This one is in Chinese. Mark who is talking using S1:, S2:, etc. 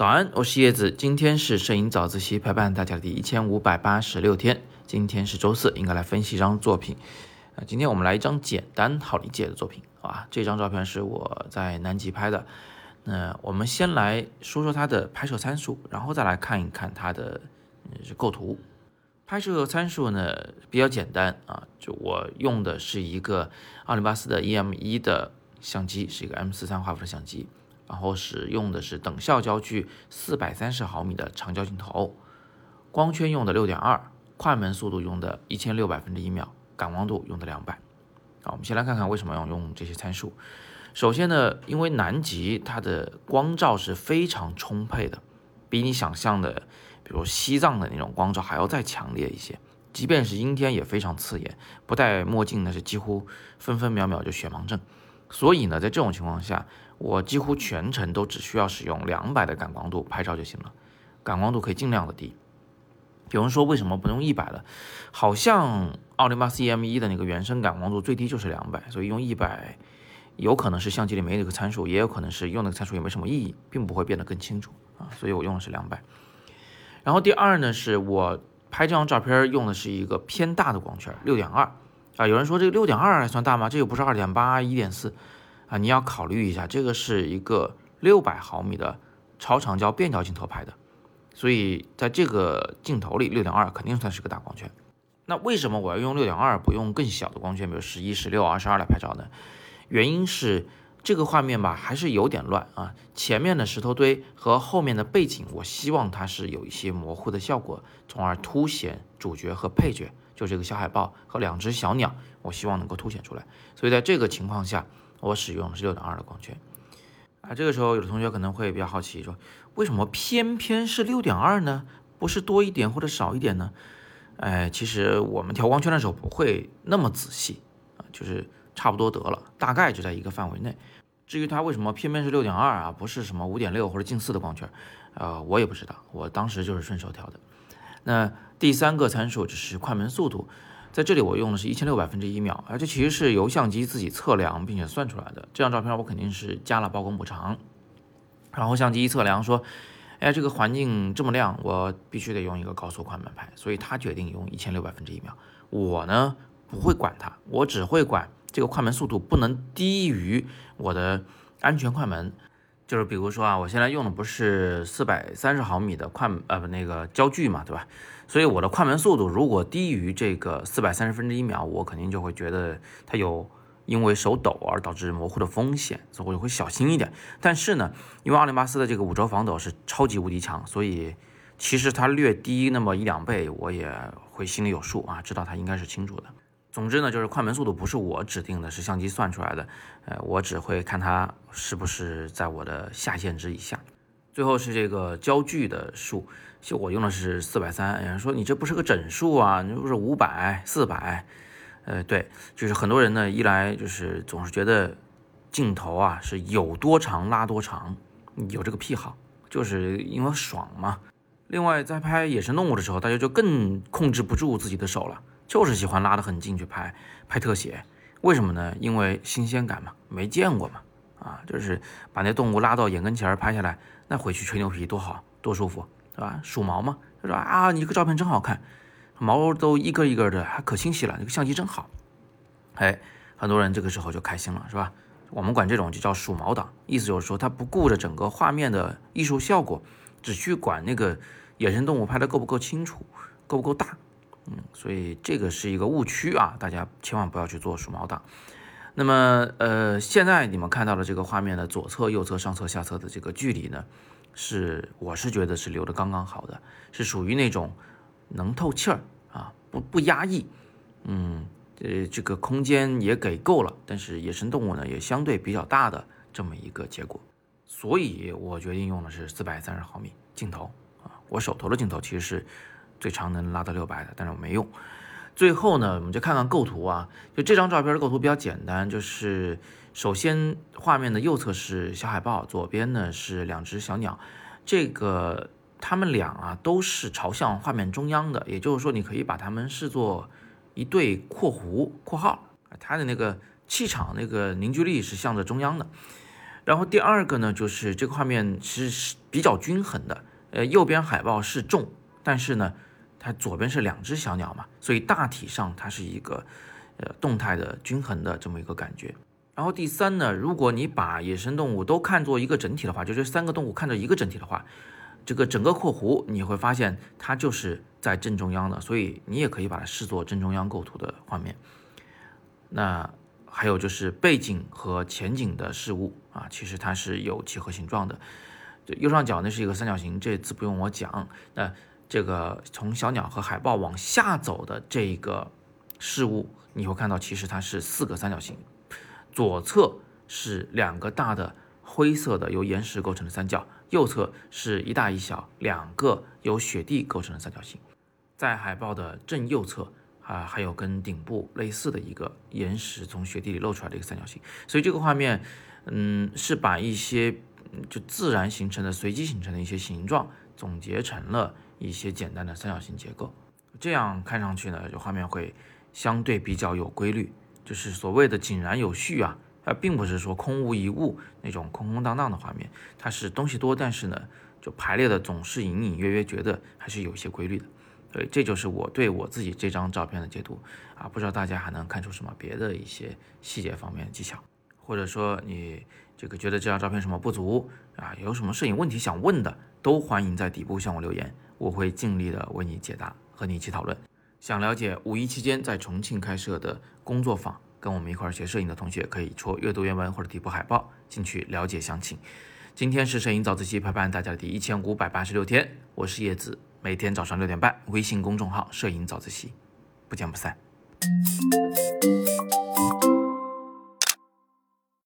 S1: 早安，我是叶子。今天是摄影早自习陪伴大家的第一千五百八十六天。今天是周四，应该来分析一张作品。啊，今天我们来一张简单好理解的作品好吧。这张照片是我在南极拍的。那我们先来说说它的拍摄参数，然后再来看一看它的构图。拍摄参数呢比较简单啊，就我用的是一个奥林巴斯的 EM 一的相机，是一个 M 四三画幅的相机。然后使用的是等效焦距四百三十毫米的长焦镜头，光圈用的六点二，快门速度用的一千六百分之一秒，感光度用的两百。好，我们先来看看为什么要用这些参数。首先呢，因为南极它的光照是非常充沛的，比你想象的，比如西藏的那种光照还要再强烈一些。即便是阴天也非常刺眼，不戴墨镜那是几乎分分秒秒就血盲症。所以呢，在这种情况下，我几乎全程都只需要使用两百的感光度拍照就行了，感光度可以尽量的低。有人说为什么不用一百的？好像奥林巴斯 EM 一的那个原生感光度最低就是两百，所以用一百有可能是相机里没这个参数，也有可能是用那个参数也没什么意义，并不会变得更清楚啊。所以我用的是两百。然后第二呢，是我拍这张照片用的是一个偏大的光圈，六点二啊。有人说这个六点二还算大吗？这又不是二点八、一点四。啊，你要考虑一下，这个是一个六百毫米的超长焦变焦镜头拍的，所以在这个镜头里，六点二肯定算是个大光圈。那为什么我要用六点二，不用更小的光圈，比如十一、十六、二十二来拍照呢？原因是这个画面吧，还是有点乱啊。前面的石头堆和后面的背景，我希望它是有一些模糊的效果，从而凸显主角和配角，就这个小海豹和两只小鸟，我希望能够凸显出来。所以在这个情况下。我使用的是六点二的光圈啊，这个时候有的同学可能会比较好奇，说为什么偏偏是六点二呢？不是多一点或者少一点呢？哎，其实我们调光圈的时候不会那么仔细啊，就是差不多得了，大概就在一个范围内。至于它为什么偏偏是六点二啊，不是什么五点六或者近似的光圈，呃，我也不知道，我当时就是顺手调的。那第三个参数就是快门速度。在这里我用的是一千六百分之一秒，而这其实是由相机自己测量并且算出来的。这张照片我肯定是加了曝光补偿，然后相机一测量说，哎，这个环境这么亮，我必须得用一个高速快门拍，所以他决定用一千六百分之一秒。我呢不会管它，我只会管这个快门速度不能低于我的安全快门。就是比如说啊，我现在用的不是四百三十毫米的快呃不那个焦距嘛，对吧？所以我的快门速度如果低于这个四百三十分之一秒，我肯定就会觉得它有因为手抖而导致模糊的风险，所以我就会小心一点。但是呢，因为奥林巴斯的这个五轴防抖是超级无敌强，所以其实它略低那么一两倍，我也会心里有数啊，知道它应该是清楚的。总之呢，就是快门速度不是我指定的，是相机算出来的。呃，我只会看它是不是在我的下限值以下。最后是这个焦距的数，就我用的是四百三。有人说你这不是个整数啊，你不是五百、四百？呃，对，就是很多人呢，一来就是总是觉得镜头啊是有多长拉多长，有这个癖好，就是因为爽嘛。另外，在拍野生动物的时候，大家就更控制不住自己的手了。就是喜欢拉得很近去拍拍特写，为什么呢？因为新鲜感嘛，没见过嘛，啊，就是把那动物拉到眼跟前拍下来，那回去吹牛皮多好，多舒服，对吧？数毛嘛，他说啊，你这个照片真好看，毛都一个一个的，还可清晰了，那个相机真好，哎，很多人这个时候就开心了，是吧？我们管这种就叫数毛党，意思就是说他不顾着整个画面的艺术效果，只去管那个野生动物拍的够不够清楚，够不够大。嗯，所以这个是一个误区啊，大家千万不要去做数毛党。那么，呃，现在你们看到的这个画面的左侧、右侧、上侧、下侧的这个距离呢，是我是觉得是留的刚刚好的，是属于那种能透气儿啊，不不压抑。嗯，呃，这个空间也给够了，但是野生动物呢也相对比较大的这么一个结果，所以我决定用的是四百三十毫米镜头啊，我手头的镜头其实是。最长能拉到六百的，但是我没用。最后呢，我们就看看构图啊。就这张照片的构图比较简单，就是首先画面的右侧是小海豹，左边呢是两只小鸟。这个它们俩啊都是朝向画面中央的，也就是说你可以把它们视作一对括弧括号，它的那个气场、那个凝聚力是向着中央的。然后第二个呢，就是这个画面其实是比较均衡的，呃，右边海报是重，但是呢，它左边是两只小鸟嘛，所以大体上它是一个呃动态的均衡的这么一个感觉。然后第三呢，如果你把野生动物都看作一个整体的话，就这三个动物看作一个整体的话，这个整个括弧你会发现它就是在正中央的，所以你也可以把它视作正中央构图的画面。那还有就是背景和前景的事物啊，其实它是有几何形状的。右上角那是一个三角形，这次不用我讲。那这个从小鸟和海豹往下走的这个事物，你会看到其实它是四个三角形。左侧是两个大的灰色的由岩石构成的三角，右侧是一大一小两个由雪地构成的三角形。在海报的正右侧啊，还有跟顶部类似的一个岩石从雪地里露出来的一个三角形。所以这个画面，嗯，是把一些就自然形成的、随机形成的一些形状总结成了一些简单的三角形结构。这样看上去呢，就画面会相对比较有规律。就是所谓的井然有序啊，它并不是说空无一物那种空空荡荡的画面，它是东西多，但是呢，就排列的总是隐隐约约觉得还是有一些规律的。所以这就是我对我自己这张照片的解读啊，不知道大家还能看出什么别的一些细节方面的技巧，或者说你这个觉得这张照片什么不足啊，有什么摄影问题想问的，都欢迎在底部向我留言，我会尽力的为你解答，和你一起讨论。想了解五一期间在重庆开设的工作坊，跟我们一块儿学摄影的同学，可以戳阅读原文或者底部海报进去了解详情。今天是摄影早自习陪伴大家的第一千五百八十六天，我是叶子，每天早上六点半，微信公众号“摄影早自习”，不见不散。